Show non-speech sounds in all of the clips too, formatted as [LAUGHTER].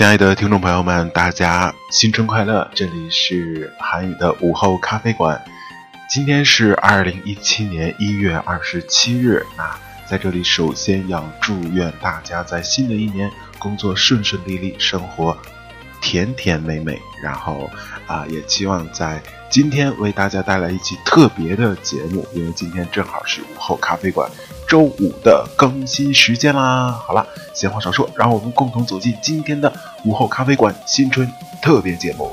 亲爱的听众朋友们，大家新春快乐！这里是韩语的午后咖啡馆。今天是二零一七年一月二十七日。那在这里，首先要祝愿大家在新的一年工作顺顺利利，生活甜甜美美。然后啊，也期望在今天为大家带来一期特别的节目，因为今天正好是午后咖啡馆。周五的更新时间啦！好了，闲话少说，让我们共同走进今天的午后咖啡馆新春特别节目。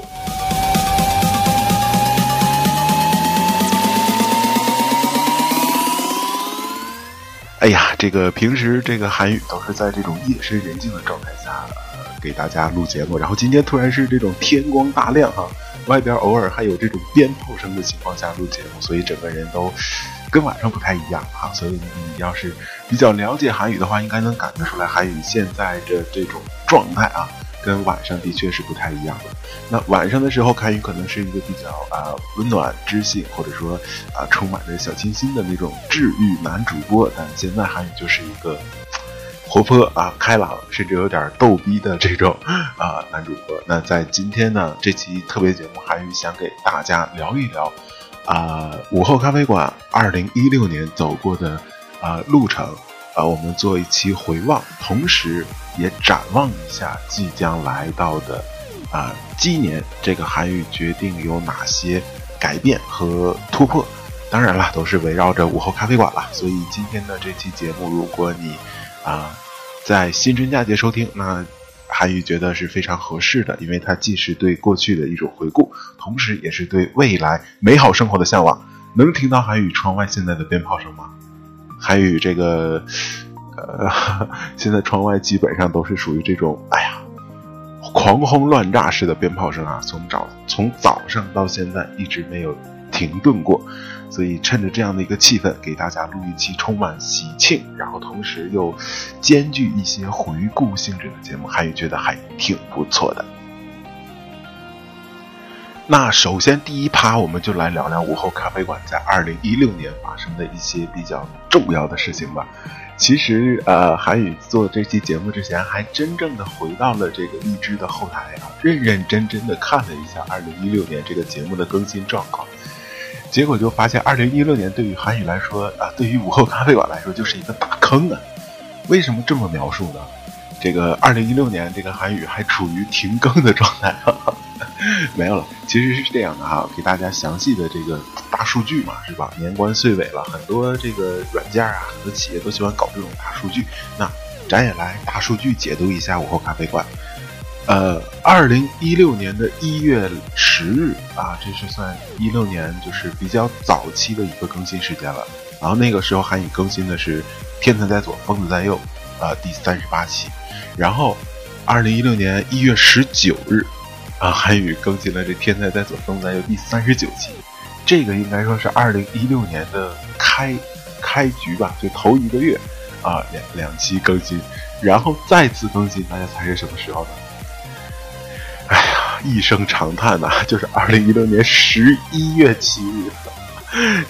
哎呀，这个平时这个韩语都是在这种夜深人静的状态下给大家录节目，然后今天突然是这种天光大亮哈，外边偶尔还有这种鞭炮声的情况下录节目，所以整个人都。跟晚上不太一样哈，所以你要是比较了解韩语的话，应该能感觉出来韩语现在的这种状态啊，跟晚上的确是不太一样的。那晚上的时候，韩语可能是一个比较啊温暖、知性，或者说啊充满着小清新的那种治愈男主播，但现在韩语就是一个活泼啊、开朗，甚至有点逗逼的这种啊男主播。那在今天呢，这期特别节目，韩语想给大家聊一聊。啊，午后咖啡馆二零一六年走过的啊路程，啊，我们做一期回望，同时也展望一下即将来到的啊今年，这个韩语决定有哪些改变和突破？当然了，都是围绕着午后咖啡馆了。所以今天的这期节目，如果你啊在新春佳节收听，那。韩语觉得是非常合适的，因为它既是对过去的一种回顾，同时也是对未来美好生活的向往。能听到韩语窗外现在的鞭炮声吗？韩语这个，呃，[LAUGHS] 现在窗外基本上都是属于这种，哎呀，狂轰乱炸式的鞭炮声啊，从早从早上到现在一直没有停顿过。所以趁着这样的一个气氛，给大家录一期充满喜庆，然后同时又兼具一些回顾性质的节目，韩宇觉得还挺不错的。那首先第一趴，我们就来聊聊午后咖啡馆在二零一六年发生的一些比较重要的事情吧。其实，呃，韩宇做这期节目之前，还真正的回到了这个荔枝的后台啊，认认真真的看了一下二零一六年这个节目的更新状况。结果就发现，二零一六年对于韩语来说啊，对于午后咖啡馆来说就是一个大坑啊！为什么这么描述呢？这个二零一六年这个韩语还处于停更的状态，[LAUGHS] 没有了。其实是这样的哈，给大家详细的这个大数据嘛，是吧？年关岁尾了，很多这个软件啊，很多企业都喜欢搞这种大数据。那咱也来大数据解读一下午后咖啡馆。呃，二零一六年的一月十日啊，这是算一六年就是比较早期的一个更新时间了。然后那个时候韩语更新的是《天才在左，疯子在右》啊，第三十八期。然后二零一六年一月十九日啊，韩语更新了这《天才在左，疯子在右》第三十九期。这个应该说是二零一六年的开开局吧，就头一个月啊，两两期更新，然后再次更新，大家猜是什么时候呢？一声长叹呐，就是二零一六年十一月七日，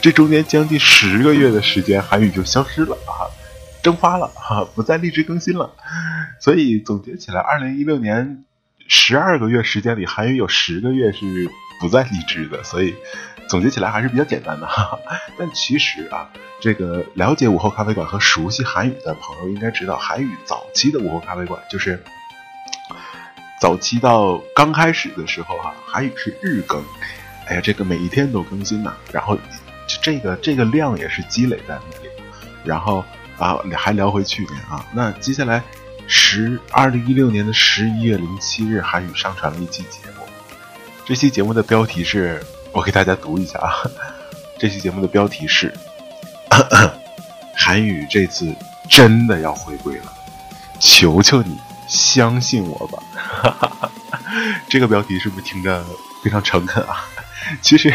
这中间将近十个月的时间，韩语就消失了啊，蒸发了哈，不再励志更新了。所以总结起来，二零一六年十二个月时间里，韩语有十个月是不再励志的。所以总结起来还是比较简单的。哈。但其实啊，这个了解午后咖啡馆和熟悉韩语的朋友应该知道，韩语早期的午后咖啡馆就是。早期到刚开始的时候哈，韩语是日更，哎呀，这个每一天都更新呐，然后这个这个量也是积累在那里，然后啊，还聊回去年啊，那接下来十二零一六年的十一月零七日，韩语上传了一期节目，这期节目的标题是我给大家读一下啊，这期节目的标题是 [COUGHS] 韩语这次真的要回归了，求求你。相信我吧，[LAUGHS] 这个标题是不是听着非常诚恳啊？[LAUGHS] 其实，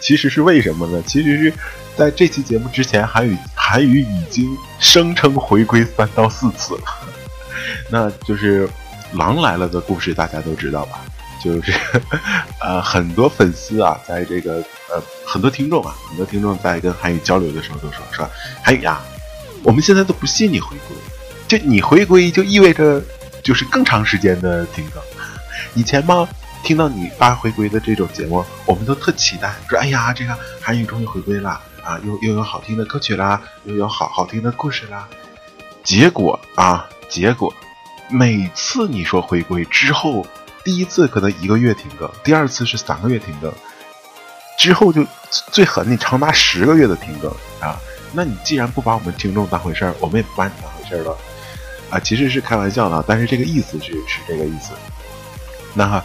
其实是为什么呢？其实是在这期节目之前，韩语韩语已经声称回归三到四次了。[LAUGHS] 那就是《狼来了》的故事，大家都知道吧？就是呃，很多粉丝啊，在这个呃，很多听众啊，很多听众在跟韩语交流的时候都说说，韩语啊，我们现在都不信你回归，就你回归就意味着。就是更长时间的停更。以前嘛，听到你发回归的这种节目，我们都特期待，说哎呀，这个韩语终于回归了啊，又又有好听的歌曲啦，又有好好听的故事啦。结果啊，结果每次你说回归之后，第一次可能一个月停更，第二次是三个月停更，之后就最狠，你长达十个月的停更啊。那你既然不把我们听众当回事儿，我们也不把你当回事儿了啊！其实是开玩笑的，但是这个意思是是这个意思。那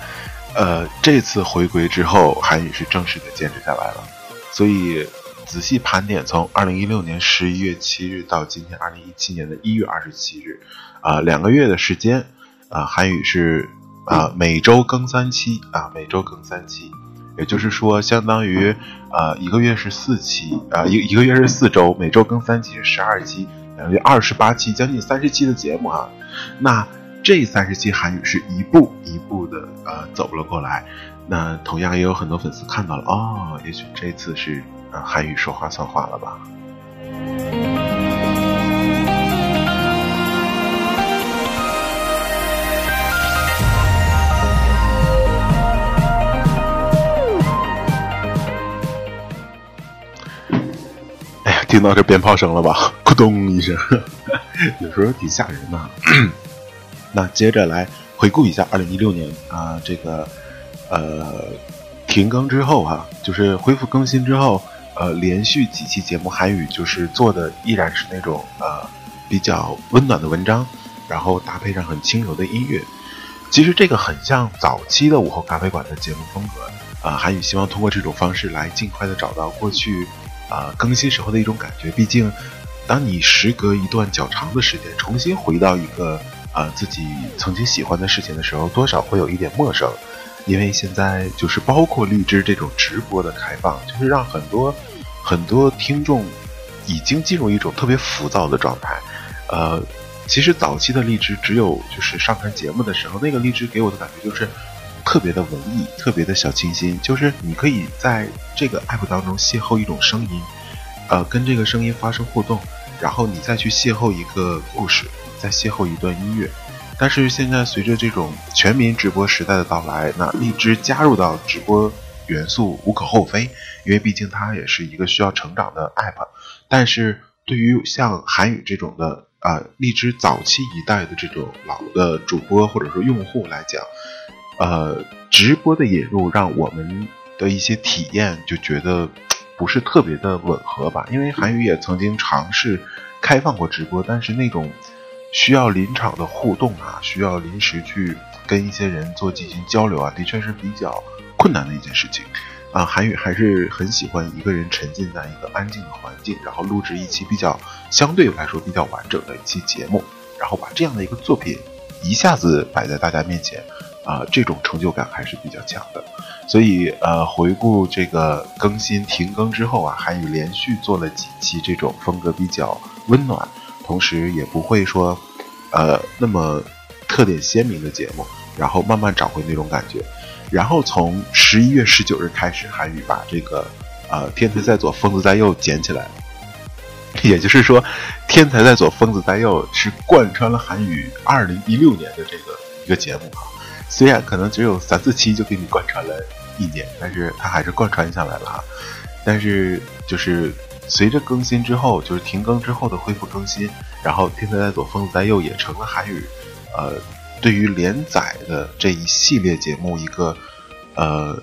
呃，这次回归之后，韩语是正式的坚持下来了。所以仔细盘点，从二零一六年十一月七日到今天二零一七年的一月二十七日，啊，两个月的时间，啊，韩语是啊每周更三期啊，每周更三期。也就是说，相当于，呃，一个月是四期，啊，一一个月是四周，每周更三期是十二期，等于二十八期，将近三十期的节目啊。那这三十期韩语是一步一步的呃走了过来。那同样也有很多粉丝看到了，哦，也许这次是呃韩语说话算话了吧。听到这鞭炮声了吧？[LAUGHS] 咕咚一声，[LAUGHS] 有时候挺吓人的。[CLEARS THROAT] 那接着来回顾一下二零一六年啊，这个呃停更之后哈，就是恢复更新之后，呃，连续几期节目韩语就是做的依然是那种呃比较温暖的文章，然后搭配上很轻柔的音乐。其实这个很像早期的午后咖啡馆的节目风格啊。韩语希望通过这种方式来尽快的找到过去。啊，更新时候的一种感觉。毕竟，当你时隔一段较长的时间，重新回到一个啊自己曾经喜欢的事情的时候，多少会有一点陌生。因为现在就是包括荔枝这种直播的开放，就是让很多很多听众已经进入一种特别浮躁的状态。呃，其实早期的荔枝只有就是上传节目的时候，那个荔枝给我的感觉就是。特别的文艺，特别的小清新，就是你可以在这个 app 当中邂逅一种声音，呃，跟这个声音发生互动，然后你再去邂逅一个故事，再邂逅一段音乐。但是现在随着这种全民直播时代的到来，那荔枝加入到直播元素无可厚非，因为毕竟它也是一个需要成长的 app。但是对于像韩语这种的啊，荔枝早期一代的这种老的主播或者说用户来讲，呃，直播的引入让我们的一些体验就觉得 [TSK] 不是特别的吻合吧？因为韩语也曾经尝试开放过直播，但是那种需要临场的互动啊，需要临时去跟一些人做进行交流啊，的确是比较困难的一件事情啊。韩语还是很喜欢一个人沉浸在一个安静的环境，然后录制一期比较相对来说比较完整的一期节目，然后把这样的一个作品一下子摆在大家面前。啊，这种成就感还是比较强的，所以呃，回顾这个更新停更之后啊，韩语连续做了几期这种风格比较温暖，同时也不会说呃那么特点鲜明的节目，然后慢慢找回那种感觉，然后从十一月十九日开始，韩语把这个呃天才在左，疯子在右捡起来。了，也就是说，天才在左，疯子在右是贯穿了韩语二零一六年的这个一个节目啊。虽然可能只有三四期就给你贯穿了一年，但是它还是贯穿下来了哈。但是就是随着更新之后，就是停更之后的恢复更新，然后天才在左，疯子在右也成了韩语，呃，对于连载的这一系列节目一个呃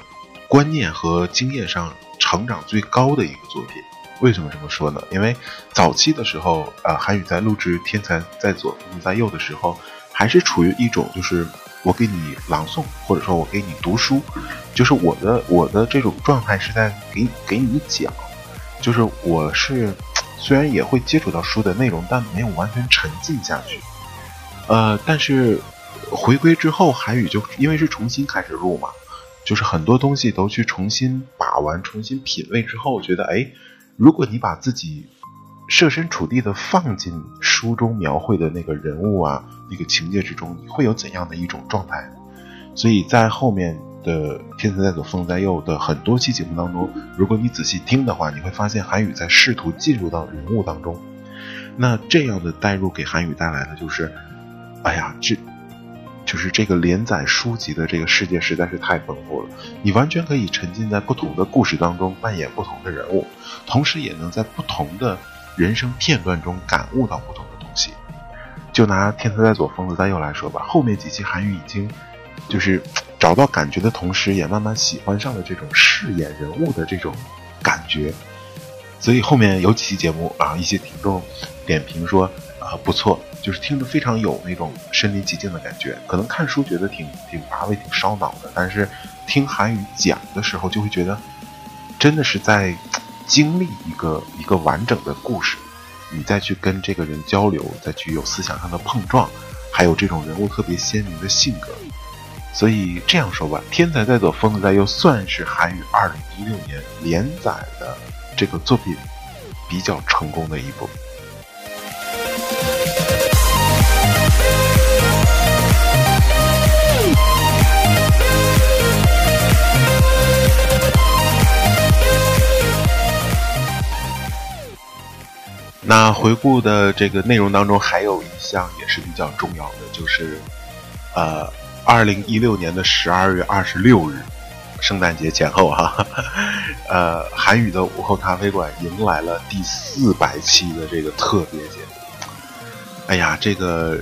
观念和经验上成长最高的一个作品。为什么这么说呢？因为早期的时候，呃，韩语在录制天才在左，疯子在右的时候，还是处于一种就是。我给你朗诵，或者说我给你读书，就是我的我的这种状态是在给给你讲，就是我是 [TSK] 虽然也会接触到书的内容，但没有完全沉浸下去。呃，但是回归之后，韩语就因为是重新开始录嘛，就是很多东西都去重新把玩、重新品味之后，觉得哎，如果你把自己。设身处地的放进书中描绘的那个人物啊，那个情节之中，你会有怎样的一种状态？所以在后面的《天才在左，疯子在右》的很多期节目当中，如果你仔细听的话，你会发现韩语在试图进入到人物当中。那这样的代入给韩语带来的就是，哎呀，这就是这个连载书籍的这个世界实在是太丰富了，你完全可以沉浸在不同的故事当中，扮演不同的人物，同时也能在不同的人生片段中感悟到不同的东西。就拿《天才在左，疯子在右》来说吧，后面几期韩语已经就是找到感觉的同时，也慢慢喜欢上了这种饰演人物的这种感觉。所以后面有几期节目啊，一些听众点评说啊不错。就是听着非常有那种身临其境的感觉，可能看书觉得挺挺乏味、挺烧脑的，但是听韩语讲的时候，就会觉得真的是在经历一个一个完整的故事，你再去跟这个人交流，再去有思想上的碰撞，还有这种人物特别鲜明的性格。所以这样说吧，《天才在左，疯子在右》算是韩语2016年连载的这个作品比较成功的一部。那回顾的这个内容当中，还有一项也是比较重要的，就是，呃，二零一六年的十二月二十六日，圣诞节前后哈，呃，韩语的午后咖啡馆迎来了第四百期的这个特别节目。哎呀，这个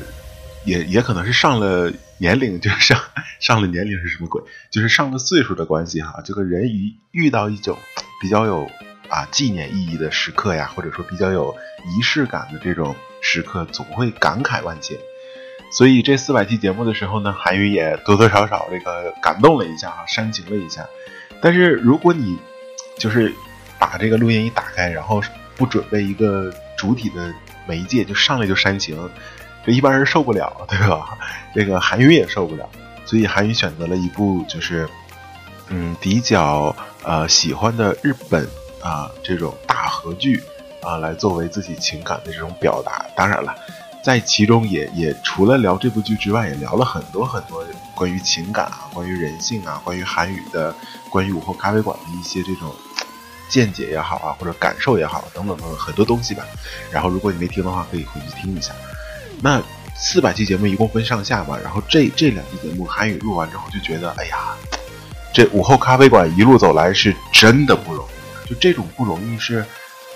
也也可能是上了年龄，就是上上了年龄是什么鬼？就是上了岁数的关系哈。这个人一遇到一种比较有。啊，纪念意义的时刻呀，或者说比较有仪式感的这种时刻，总会感慨万千。所以这四百期节目的时候呢，韩语也多多少少这个感动了一下啊，煽情了一下。但是如果你就是把这个录音一打开，然后不准备一个主体的媒介，就上来就煽情，这一般人受不了，对吧？这个韩语也受不了。所以韩语选择了一部就是嗯比较呃喜欢的日本。啊，这种大合剧啊，来作为自己情感的这种表达。当然了，在其中也也除了聊这部剧之外，也聊了很多很多关于情感啊、关于人性啊、关于韩语的、关于午后咖啡馆的一些这种见解也好啊，或者感受也好，等等等等很多东西吧。然后，如果你没听的话，可以回去听一下。那四百期节目一共分上下嘛，然后这这两期节目韩语录完之后，就觉得哎呀，这午后咖啡馆一路走来是真的不容易。就这种不容易是，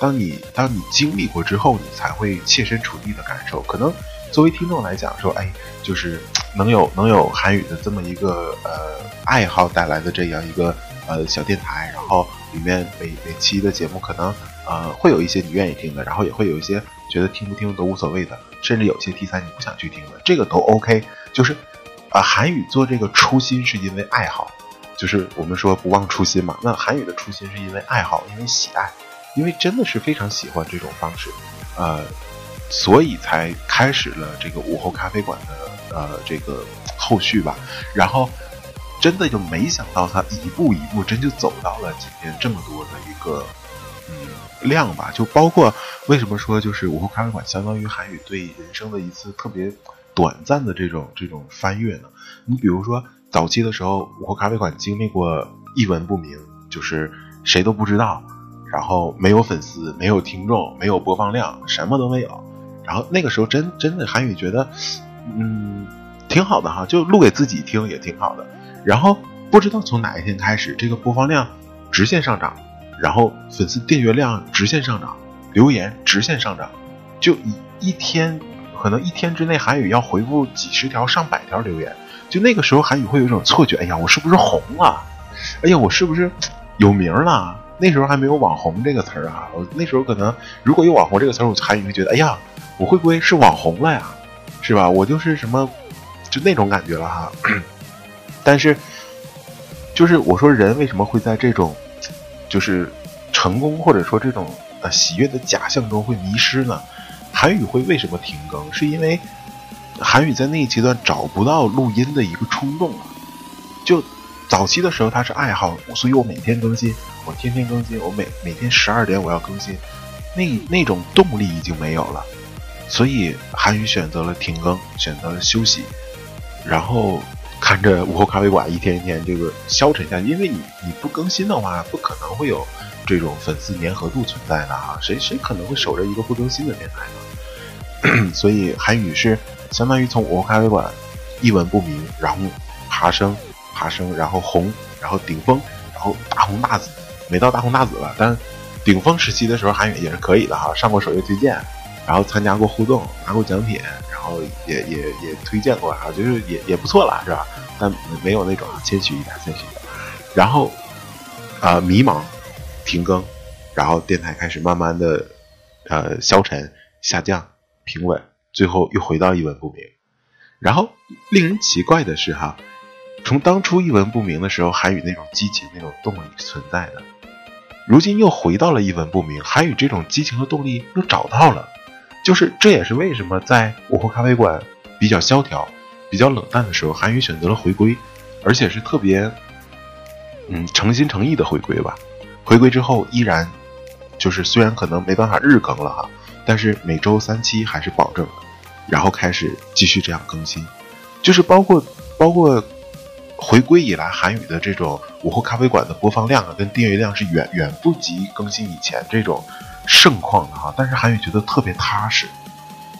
当你当你经历过之后，你才会切身处地的感受。可能作为听众来讲，说哎，就是 [TSK] 能有能有韩语的这么一个呃爱好带来的这样一个呃小电台，然后里面每每期的节目可能呃会有一些你愿意听的，然后也会有一些觉得听不听都无所谓的，甚至有些题材你不想去听的，这个都 OK。就是啊，韩语做这个初心是因为爱好。就是我们说不忘初心嘛，那韩语的初心是因为爱好，因为喜爱，因为真的是非常喜欢这种方式，呃，所以才开始了这个午后咖啡馆的呃这个后续吧。然后真的就没想到他一步一步真就走到了今天这么多的一个嗯量吧。就包括为什么说就是午后咖啡馆相当于韩语对人生的一次特别短暂的这种这种翻越呢？你比如说。早期的时候，午后咖啡馆经历过一文不名，就是谁都不知道，然后没有粉丝，没有听众，没有播放量，什么都没有。然后那个时候真真的韩语觉得，嗯，挺好的哈，就录给自己听也挺好的。然后不知道从哪一天开始，这个播放量直线上涨，然后粉丝订阅量直线上涨，留言直线上涨，就一一天可能一天之内韩语要回复几十条、上百条留言。就那个时候，韩语会有一种错觉，哎呀，我是不是红了？哎呀，我是不是有名了？那时候还没有“网红”这个词儿啊。我那时候可能如果有“网红”这个词儿，我韩语会觉得，哎呀，我会不会是网红了呀？是吧？我就是什么，就那种感觉了哈。[CLEARS THROAT] 但是，就是我说，人为什么会在这种就是成功或者说这种呃喜悦的假象中会迷失呢？韩语会为什么停更？是因为。韩语在那一阶段找不到录音的一个冲动了，就早期的时候他是爱好，所以我每天更新，我天天更新，我每每天十二点我要更新，那那种动力已经没有了，所以韩语选择了停更，选择了休息，然后看着午后咖啡馆一天一天这个消沉下去，因为你你不更新的话，不可能会有这种粉丝粘合度存在的哈，谁谁可能会守着一个不更新的电台呢？[COUGHS] 所以韩语是。相当于从午后咖啡馆一文不名，然后爬升，爬升，然后红，然后顶峰，然后大红大紫，没到大红大紫了，但顶峰时期的时候韩语也是可以的哈，上过首页推荐，然后参加过互动，拿过奖品，然后也也也推荐过啊，就是也也不错了，是吧？但没有那种谦虚一点，谦虚一点。然后啊，迷茫，停更，然后电台开始慢慢的呃消沉下降，平稳，最后又回到一文不名。然后令人奇怪的是哈，从当初一文不名的时候，韩语那种激情、那种动力存在的。如今又回到了一文不名，韩语这种激情和动力又找到了，就是这也是为什么在午后咖啡馆比较萧条、比较冷淡的时候，韩语选择了回归，而且是特别，嗯，诚心诚意的回归吧。回归之后依然，就是虽然可能没办法日更了哈，但是每周三期还是保证，然后开始继续这样更新，就是包括包括。回归以来，韩语的这种午后咖啡馆的播放量啊，跟订阅量是远远不及更新以前这种盛况的哈。但是韩语觉得特别踏实，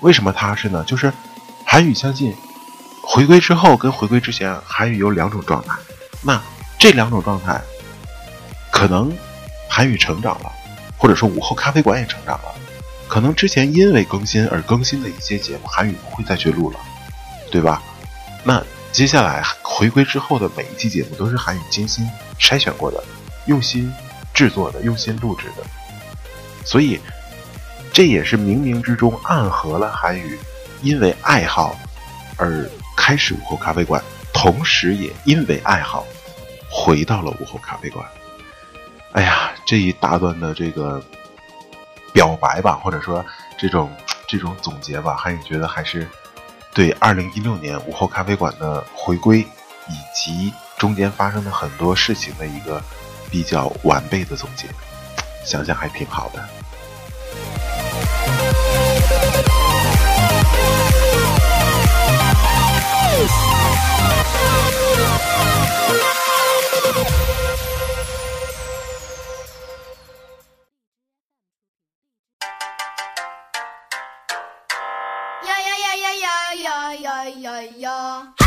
为什么踏实呢？就是韩语相信，回归之后跟回归之前，韩语有两种状态。那这两种状态，可能韩语成长了，或者说午后咖啡馆也成长了。可能之前因为更新而更新的一些节目，韩语不会再去录了，对吧？那。接下来回归之后的每一期节目都是韩宇精心筛选过的、用心制作的、用心录制的，所以这也是冥冥之中暗合了韩宇因为爱好而开始午后咖啡馆，同时也因为爱好回到了午后咖啡馆。哎呀，这一大段的这个表白吧，或者说这种这种总结吧，韩宇觉得还是。对二零一六年午后咖啡馆的回归，以及中间发生的很多事情的一个比较完备的总结想想还挺好的。呀呀呀呀呀呀呀呀呀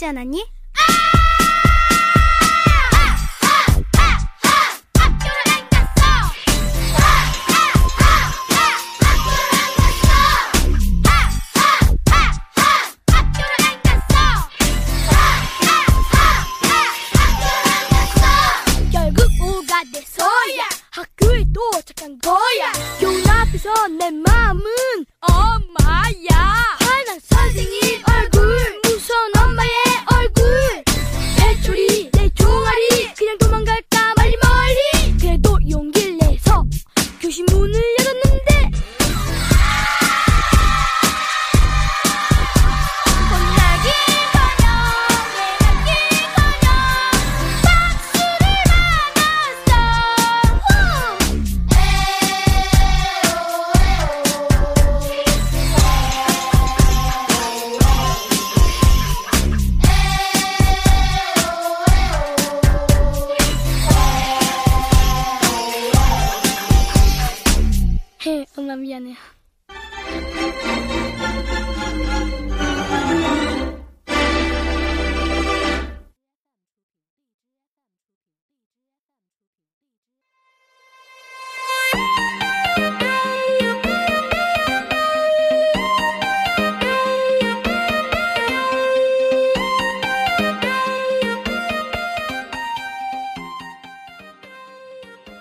じゃ何？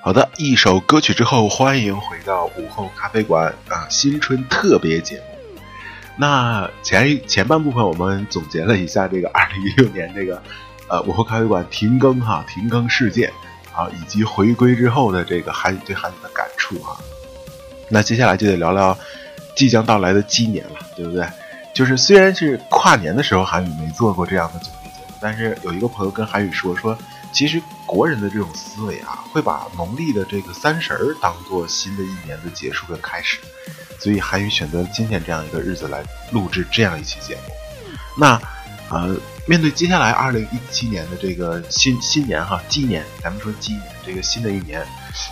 好的，一首歌曲之后，欢迎回到午后咖啡馆啊，新春特别节目。那前前半部分我们总结了一下这个 [LAUGHS] 二零一六年这个呃午后咖啡馆停更哈停更事件啊，以及回归之后的这个韩语对韩语的感触哈。那接下来就得聊聊即将到来的鸡年了，对不对？就是虽然是跨年的时候韩语没做过这样的总结节目，但是有一个朋友跟韩语说说，其实国人的这种思维啊，会把农历的这个三十儿当做新的一年的结束跟开始，所以韩语选择今天这样一个日子来录制这样一期节目。那呃，面对接下来二零一七年的这个新新年哈鸡年，咱们说鸡年这个新的一年，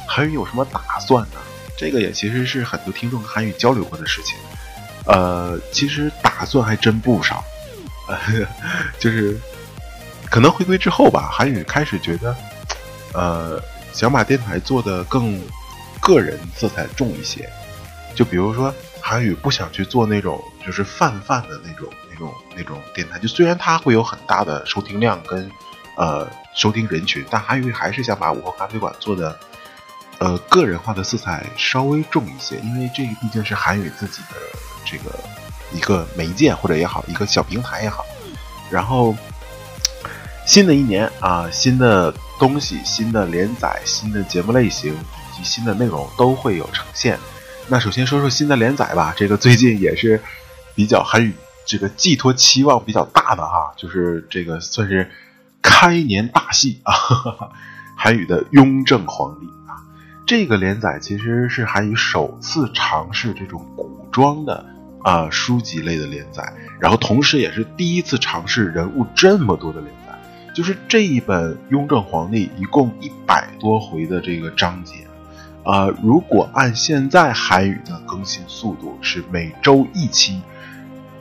韩语有什么打算呢？这个也其实是很多听众跟韩语交流过的事情。呃，其实打算还真不少，呃，[LAUGHS] 就是可能回归之后吧，韩语开始觉得，呃，想把电台做的更个人色彩重一些。就比如说，韩语不想去做那种就是泛泛的那种、那种、那种电台。就虽然它会有很大的收听量跟呃收听人群，但韩语还是想把午后咖啡馆做的呃个人化的色彩稍微重一些，因为这毕竟是韩语自己的这个一个媒介或者也好，一个小平台也好。然后新的一年啊，新的东西、新的连载、新的节目类型以及新的内容都会有呈现。那首先说说新的连载吧，这个最近也是比较韩语这个寄托期望比较大的哈，就是这个算是开年大戏啊，韩语的《雍正皇帝》啊，这个连载其实是韩语首次尝试这种古装的啊书籍类的连载，然后同时也是第一次尝试人物这么多的连载，就是这一本《雍正皇帝》一共一百多回的这个章节。啊、如果按现在韩语的更新速度是每周一期，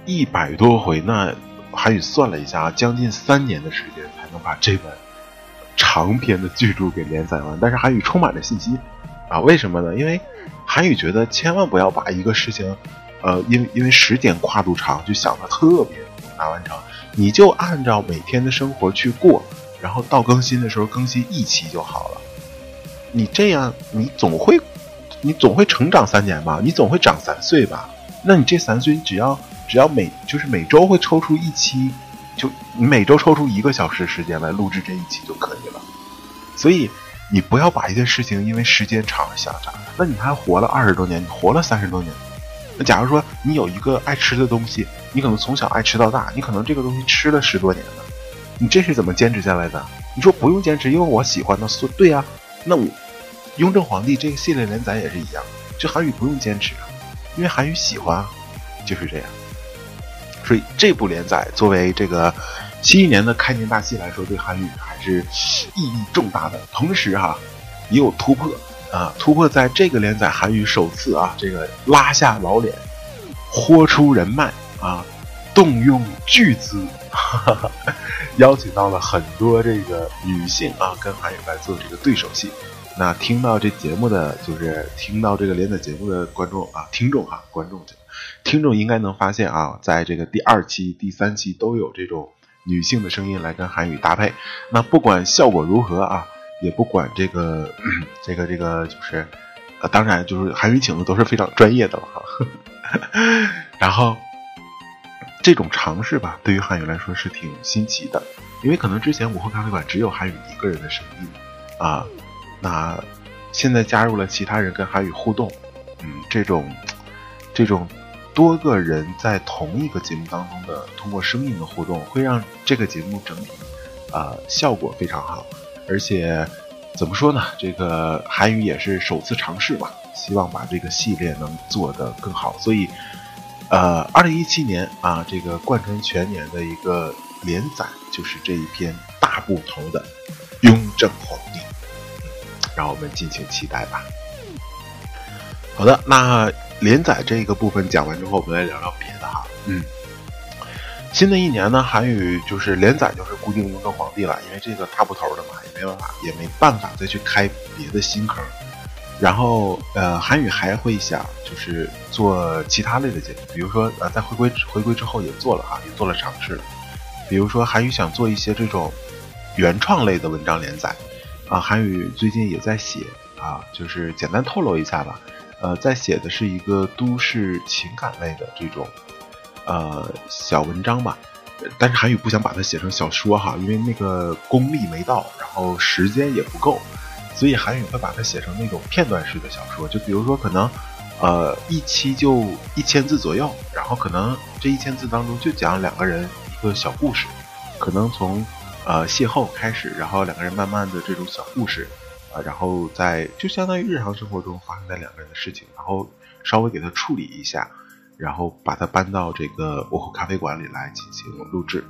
一百多回，那韩语算了一下啊，将近三年的时间才能把这本长篇的巨著给连载完。但是韩语充满了信心啊，为什么呢？因为韩语觉得千万不要把一个事情，呃，因为因为时间跨度长，就想的特别难完成，你就按照每天的生活去过，然后到更新的时候更新一期就好了。你这样，你总会，你总会成长三年吧？你总会长三岁吧？那你这三岁，只要只要每就是每周会抽出一期，就你每周抽出一个小时时间来录制这一期就可以了。所以你不要把一件事情因为时间长想长，那你还活了二十多年，你活了三十多年。那假如说你有一个爱吃的东西，你可能从小爱吃到大，你可能这个东西吃了十多年了，你这是怎么坚持下来的？你说不用坚持，因为我喜欢的，说对呀、那我《雍正皇帝》这个系列连载也是一样，这韩语不用坚持，因为韩语喜欢啊，就是这样。所以这部连载作为这个新一年的开年大戏来说，对韩语还是意义重大的。同时哈、也有突破啊，突破在这个连载韩语首次啊，这个拉下老脸，豁出人脉啊，动用巨资，哈哈，邀请到了很多这个女性啊，跟韩语来做这个对手戏。那听到这节目的，就是听到这个连载节目的观众啊，听众哈，观众，听众应该能发现啊，在这个第二期、第三期都有这种女性的声音来跟韩语搭配。那不管效果如何啊，也不管这个这个这个就是，呃，当然就是韩语请的都是非常专业的了哈。[LAUGHS] 然后这种尝试吧，对于韩语来说是挺新奇的，因为可能之前午后咖啡馆只有韩语一个人的声音啊。那现在加入了其他人跟韩语互动，嗯，这种这种多个人在同一个节目当中的通过声音的互动，会让这个节目整体呃效果非常好。而且怎么说呢？这个韩语也是首次尝试吧，希望把这个系列能做得更好。所以，呃，二零一七年啊，这个贯穿全年的一个连载就是这一篇大部头的《雍正皇帝》。让我们敬请期待吧。好的，那连载这个部分讲完之后，我们来聊聊别的哈。嗯，新的一年呢，韩语就是连载就是固定雍正皇帝了，因为这个大部头的嘛，也没办法，也没办法再去开别的新坑。然后呃，韩语还会想就是做其他类的节目，比如说呃，在回归回归之后也做了哈，也做了尝试。比如说韩语想做一些这种原创类的文章连载。啊，韩语最近也在写啊，就是简单透露一下吧。呃，在写的是一个都市情感类的这种呃小文章吧，但是韩语不想把它写成小说哈，因为那个功力没到，然后时间也不够，所以韩语会把它写成那种片段式的小说。就比如说，可能呃一期就一千字左右，然后可能这一千字当中就讲两个人一个小故事，可能从。呃，邂逅开始，然后两个人慢慢的这种小故事，啊，然后在就相当于日常生活中发生在两个人的事情，然后稍微给它处理一下，然后把它搬到这个幕后咖啡馆里来进行录制。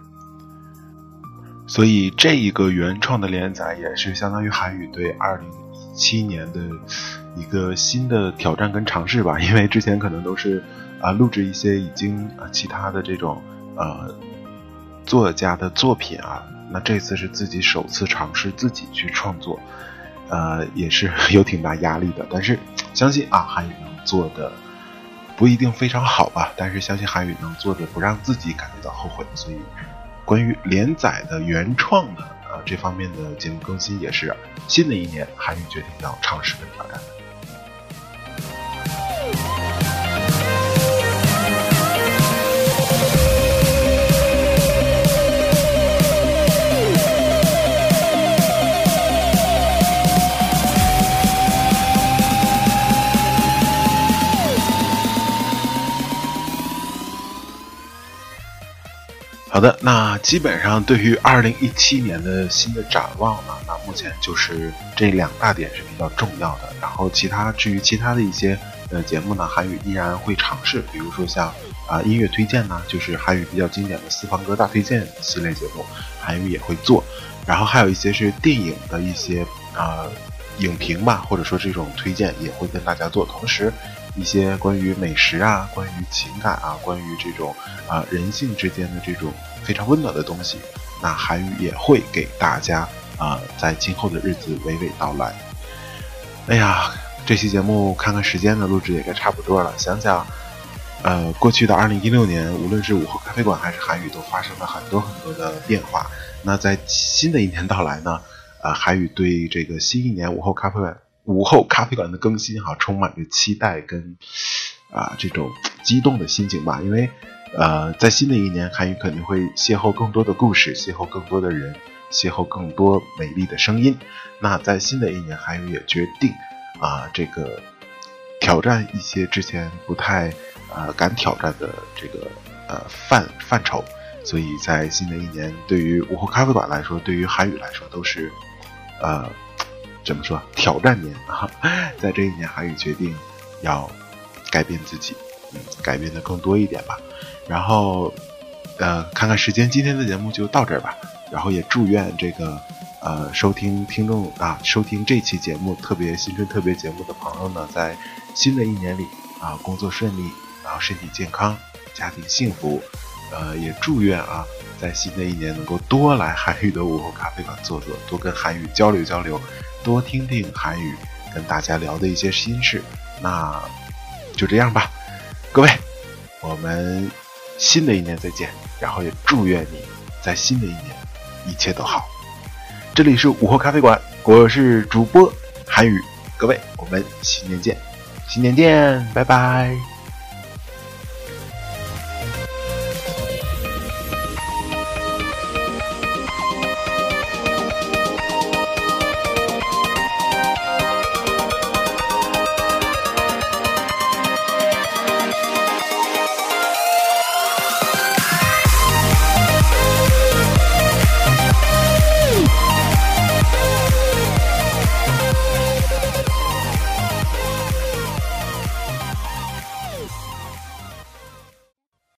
所以这一个原创的连载也是相当于韩语对二零一七年的一个新的挑战跟尝试吧，因为之前可能都是啊录制一些已经啊其他的这种呃作家的作品啊。那这次是自己首次尝试自己去创作，呃，也是 [LAUGHS] 有挺大压力的。但是相信啊，韩语能做的不一定非常好吧，但是相信韩宇能做的不让自己感觉到后悔。所以，关于连载的原创的呃这方面的节目更新，也是新的一年韩宇决定要尝试跟挑战的。好的，那基本上对于二零一七年的新的展望呢，那目前就是这两大点是比较重要的。然后其他至于其他的一些呃节目呢，韩语依然会尝试，比如说像啊音乐推荐呢，就是韩语比较经典的私房歌大推荐系列节目，韩语也会做。然后还有一些是电影的一些啊影评吧，或者说这种推荐也会跟大家做。同时。一些关于美食啊，关于情感啊，关于这种啊人性之间的这种非常温暖的东西，那韩语也会给大家啊在今后的日子娓娓道来。哎呀，这期节目看看时间的录制也该差不多了。想想，呃，过去的二零一六年，无论是午后咖啡馆还是韩语，都发生了很多很多的变化。那在新的一年到来呢，呃，韩语对这个新一年午后咖啡馆。午后咖啡馆的更新哈，充满着期待跟啊这种激动的心情吧。因为呃，在新的一年，韩语肯定会邂逅更多的故事，邂逅更多的人，邂逅更多美丽的声音。那在新的一年，韩语也决定啊这个挑战一些之前不太呃敢挑战的这个呃范范畴。所以在新的一年，对于午后咖啡馆来说，对于韩语来说，都是呃。怎么说？挑战年啊，在这一年，韩语决定要改变自己，嗯，改变的更多一点吧。然后，呃，看看时间，今天的节目就到这儿吧。然后也祝愿这个呃收听听众啊，收听这期节目特别新春特别节目的朋友呢，在新的一年里啊，工作顺利，然后身体健康，家庭幸福，呃，也祝愿啊，在新的一年能够多来韩语的午后咖啡馆坐坐，多跟韩语交流交流，多听听韩语跟大家聊的一些心事。那就这样吧，各位，我们新的一年再见。然后也祝愿你在新的一年一切都好。这里是午后咖啡馆，我是主播韩语，各位，我们新年见，新年见，拜拜。